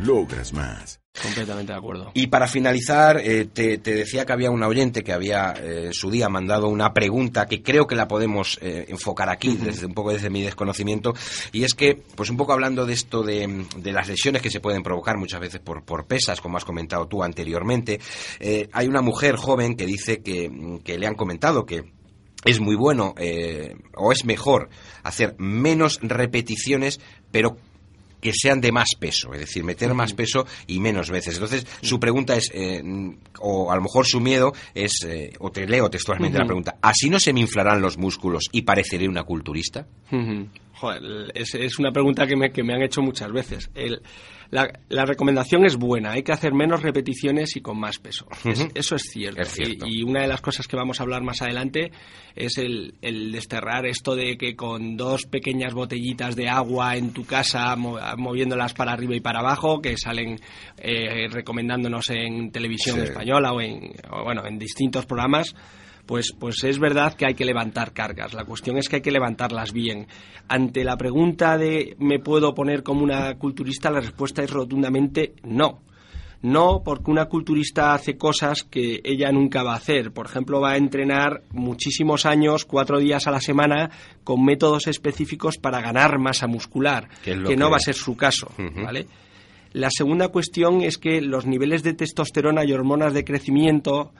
Logras más. Completamente de acuerdo. Y para finalizar, eh, te, decía que había un oyente que había eh, su día mandado una pregunta que creo que la podemos eh, enfocar aquí, desde un poco desde mi desconocimiento, y es que, pues un poco hablando de esto de, las lesiones que se pueden provocar muchas veces por, por pesas, como has comentado tú anteriormente, hay una mujer joven que dice que, que le han comentado que es muy bueno o es mejor hacer menos repeticiones, pero que sean de más peso, es decir, meter más peso y menos veces. Entonces, su pregunta es, eh, o a lo mejor su miedo es, eh, o te leo textualmente la pregunta, ¿así no se me inflarán los músculos y pareceré una culturista? Joder, es, una pregunta que me, que me han hecho muchas veces. El, la, recomendación es buena, hay que hacer menos repeticiones y con más peso. eso es cierto. Y, una de las cosas que vamos a hablar más adelante es el, desterrar esto de que con dos pequeñas botellitas de agua en tu casa, moviéndolas para arriba y para abajo, que salen eh, recomendándonos en televisión española o en, bueno, en distintos programas, pues, pues es verdad que hay que levantar cargas. La cuestión es que hay que levantarlas bien. Ante la pregunta de ¿me puedo poner como una culturista? La respuesta es rotundamente no. No, porque una culturista hace cosas que ella nunca va a hacer. Por ejemplo, va a entrenar muchísimos años, cuatro días a la semana, con métodos específicos para ganar masa muscular, que, no va a ser su caso, ¿vale? La segunda cuestión es que los niveles de testosterona y hormonas de crecimiento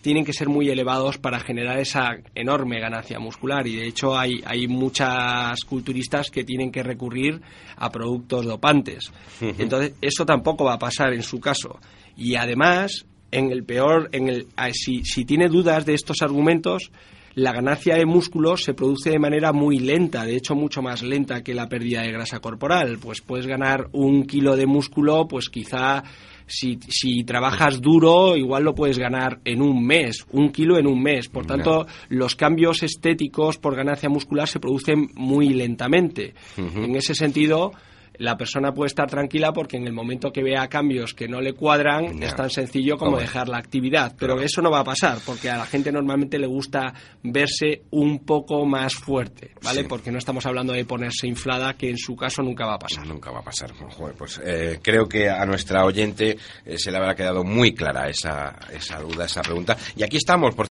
tienen que ser muy elevados para generar esa enorme ganancia muscular y de hecho hay, hay muchas culturistas que tienen que recurrir a productos dopantes. Entonces, eso tampoco va a pasar en su caso. Y además, en el peor, en el, si, si tiene dudas de estos argumentos, la ganancia de músculo se produce de manera muy lenta, de hecho mucho más lenta que la pérdida de grasa corporal. Pues puedes ganar un kilo de músculo, pues quizá si, si, trabajas duro, igual lo puedes ganar en un mes, un kilo en un mes. Por tanto, los cambios estéticos por ganancia muscular se producen muy lentamente. En ese sentido, la persona puede estar tranquila porque en el momento que vea cambios que no le cuadran es tan sencillo como dejar la actividad. Pero eso no va a pasar porque a la gente normalmente le gusta verse un poco más fuerte, ¿vale? Porque no estamos hablando de ponerse inflada, que en su caso nunca va a pasar. Nunca va a pasar. pues eh, creo que a nuestra oyente eh, se le habrá quedado muy clara esa, esa duda, esa pregunta. Y aquí estamos, por